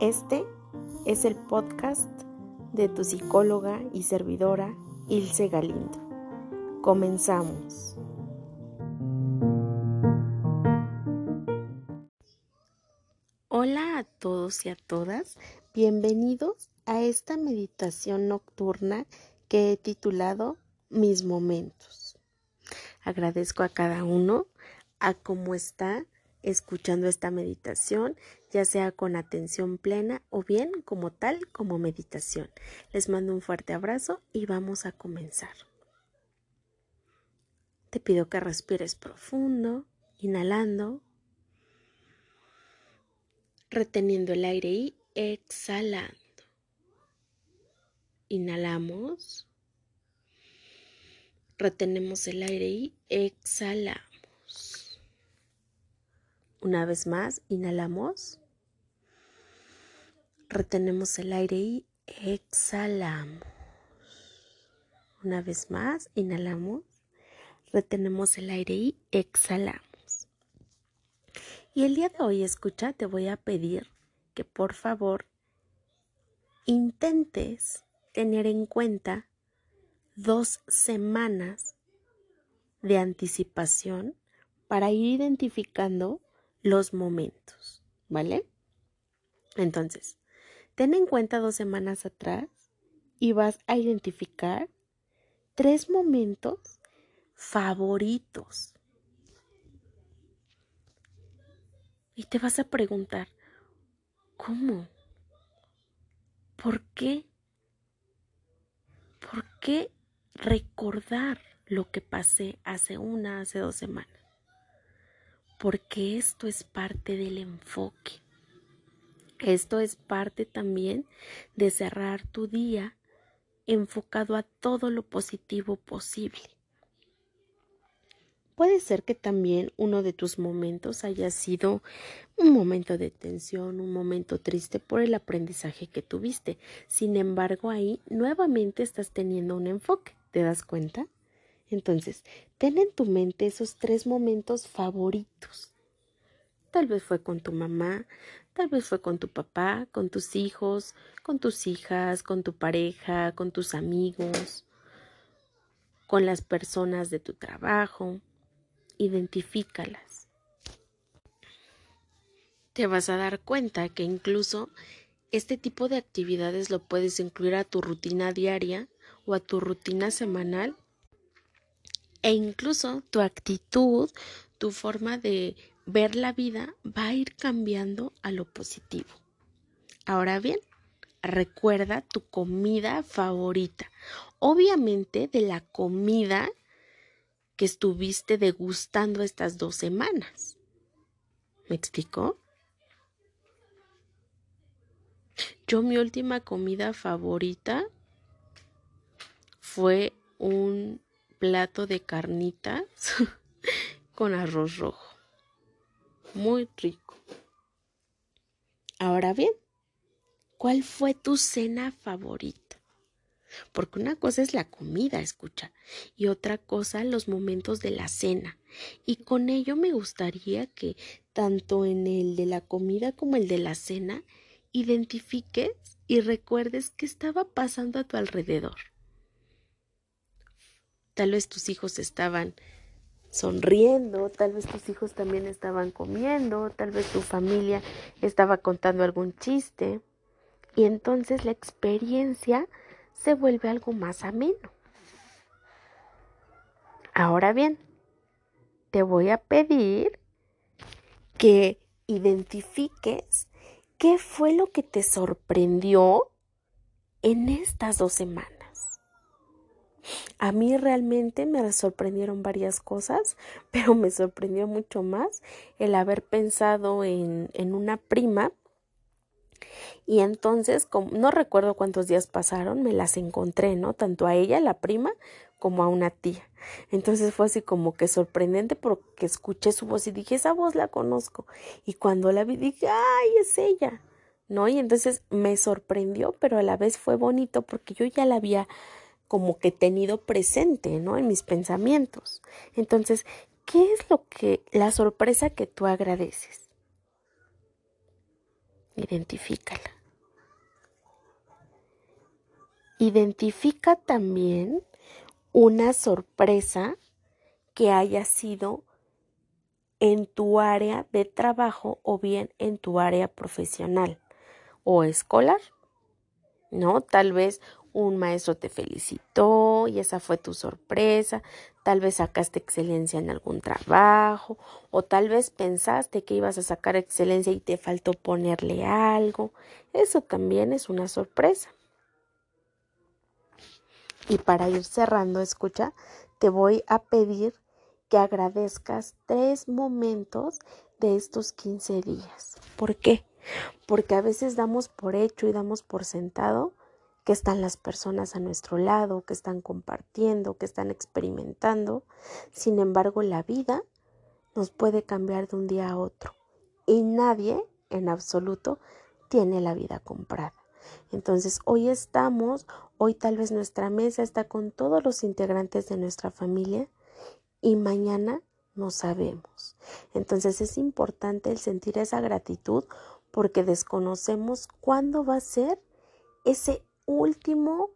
Este es el podcast de tu psicóloga y servidora Ilse Galindo. Comenzamos. Hola a todos y a todas, bienvenidos a esta meditación nocturna que he titulado Mis momentos. Agradezco a cada uno a cómo está escuchando esta meditación, ya sea con atención plena o bien como tal como meditación. Les mando un fuerte abrazo y vamos a comenzar. Te pido que respires profundo, inhalando, reteniendo el aire y exhalando. Inhalamos, retenemos el aire y exhalamos. Una vez más, inhalamos. Retenemos el aire y exhalamos. Una vez más, inhalamos. Retenemos el aire y exhalamos. Y el día de hoy, escucha, te voy a pedir que por favor intentes tener en cuenta dos semanas de anticipación para ir identificando los momentos, ¿vale? Entonces, ten en cuenta dos semanas atrás y vas a identificar tres momentos favoritos. Y te vas a preguntar, ¿cómo? ¿Por qué? ¿Por qué recordar lo que pasé hace una, hace dos semanas? Porque esto es parte del enfoque. Esto es parte también de cerrar tu día enfocado a todo lo positivo posible. Puede ser que también uno de tus momentos haya sido un momento de tensión, un momento triste por el aprendizaje que tuviste. Sin embargo, ahí nuevamente estás teniendo un enfoque. ¿Te das cuenta? Entonces, ten en tu mente esos tres momentos favoritos. Tal vez fue con tu mamá, tal vez fue con tu papá, con tus hijos, con tus hijas, con tu pareja, con tus amigos, con las personas de tu trabajo. Identifícalas. Te vas a dar cuenta que incluso este tipo de actividades lo puedes incluir a tu rutina diaria o a tu rutina semanal e incluso tu actitud, tu forma de ver la vida va a ir cambiando a lo positivo. Ahora bien, recuerda tu comida favorita. Obviamente de la comida que estuviste degustando estas dos semanas. ¿Me explicó? Yo mi última comida favorita fue un plato de carnitas con arroz rojo. Muy rico. Ahora bien, ¿cuál fue tu cena favorita? Porque una cosa es la comida, escucha, y otra cosa los momentos de la cena. Y con ello me gustaría que tanto en el de la comida como el de la cena identifiques y recuerdes qué estaba pasando a tu alrededor. Tal vez tus hijos estaban sonriendo, tal vez tus hijos también estaban comiendo, tal vez tu familia estaba contando algún chiste. Y entonces la experiencia se vuelve algo más ameno. Ahora bien, te voy a pedir que identifiques qué fue lo que te sorprendió en estas dos semanas. A mí realmente me sorprendieron varias cosas, pero me sorprendió mucho más el haber pensado en, en una prima y entonces, no recuerdo cuántos días pasaron, me las encontré, ¿no? Tanto a ella, la prima, como a una tía. Entonces fue así como que sorprendente porque escuché su voz y dije, esa voz la conozco. Y cuando la vi dije, ay, es ella, ¿no? Y entonces me sorprendió, pero a la vez fue bonito porque yo ya la había como que tenido presente, ¿no? En mis pensamientos. Entonces, ¿qué es lo que, la sorpresa que tú agradeces? Identifícala. Identifica también una sorpresa que haya sido en tu área de trabajo o bien en tu área profesional o escolar. ¿No? Tal vez un maestro te felicitó y esa fue tu sorpresa, tal vez sacaste excelencia en algún trabajo o tal vez pensaste que ibas a sacar excelencia y te faltó ponerle algo. Eso también es una sorpresa. Y para ir cerrando, escucha, te voy a pedir que agradezcas tres momentos de estos 15 días. ¿Por qué? Porque a veces damos por hecho y damos por sentado que están las personas a nuestro lado, que están compartiendo, que están experimentando. Sin embargo, la vida nos puede cambiar de un día a otro y nadie en absoluto tiene la vida comprada. Entonces, hoy estamos, hoy tal vez nuestra mesa está con todos los integrantes de nuestra familia y mañana no sabemos. Entonces es importante el sentir esa gratitud porque desconocemos cuándo va a ser ese último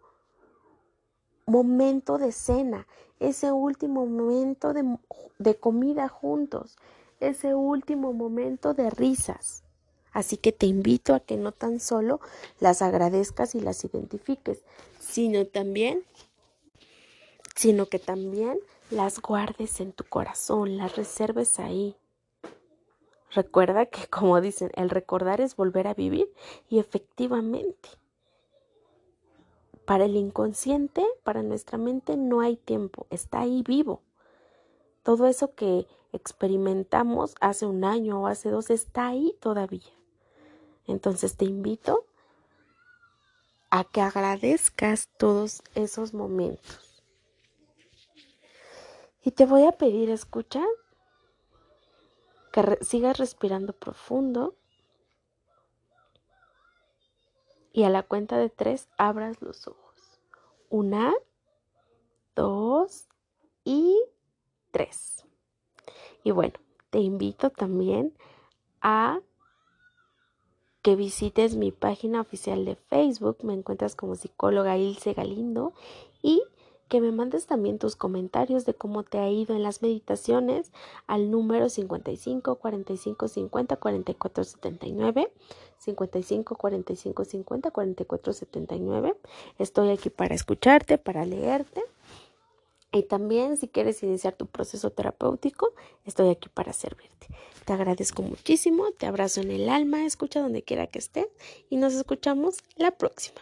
momento de cena, ese último momento de, de, comida juntos, ese último momento de risas. Así que te invito a que no tan solo las agradezcas y las identifiques, sino también, sino que también las guardes en tu corazón, las reserves ahí. Recuerda que, como dicen, el recordar es volver a vivir y efectivamente, para el inconsciente, para nuestra mente no hay tiempo, está ahí vivo. Todo eso que experimentamos hace un año o hace dos está ahí todavía. Entonces te invito a que agradezcas todos esos momentos. Y te voy a pedir, escucha, que sigas respirando profundo y a la cuenta de tres abras los ojos. Una, dos y tres. Y bueno, te invito también a que visites mi página oficial de Facebook. Me encuentras como psicóloga Ilse Galindo y que me mandes también tus comentarios de cómo te ha ido en las meditaciones al número 55 45 50 44 79 55 45 50 44 79 estoy aquí para escucharte para leerte. Y también si quieres iniciar tu proceso terapéutico estoy aquí para servirte. Te agradezco muchísimo te abrazo en el alma escucha donde quiera que estés y nos escuchamos la próxima